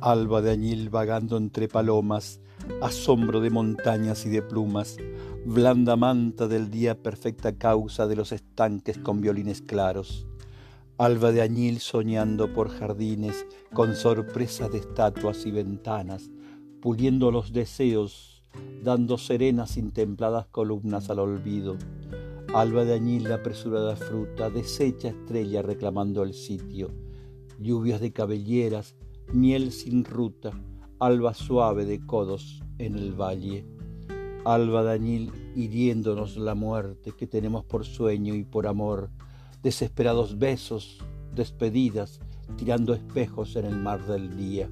alba de añil vagando entre palomas, asombro de montañas y de plumas, blanda manta del día perfecta causa de los estanques con violines claros, alba de añil soñando por jardines con sorpresa de estatuas y ventanas, puliendo los deseos, dando serenas intempladas columnas al olvido, alba de añil la apresurada fruta, deshecha estrella reclamando el sitio, lluvias de cabelleras, miel sin ruta, alba suave de codos en el valle, alba dañil hiriéndonos la muerte que tenemos por sueño y por amor, desesperados besos, despedidas, tirando espejos en el mar del día.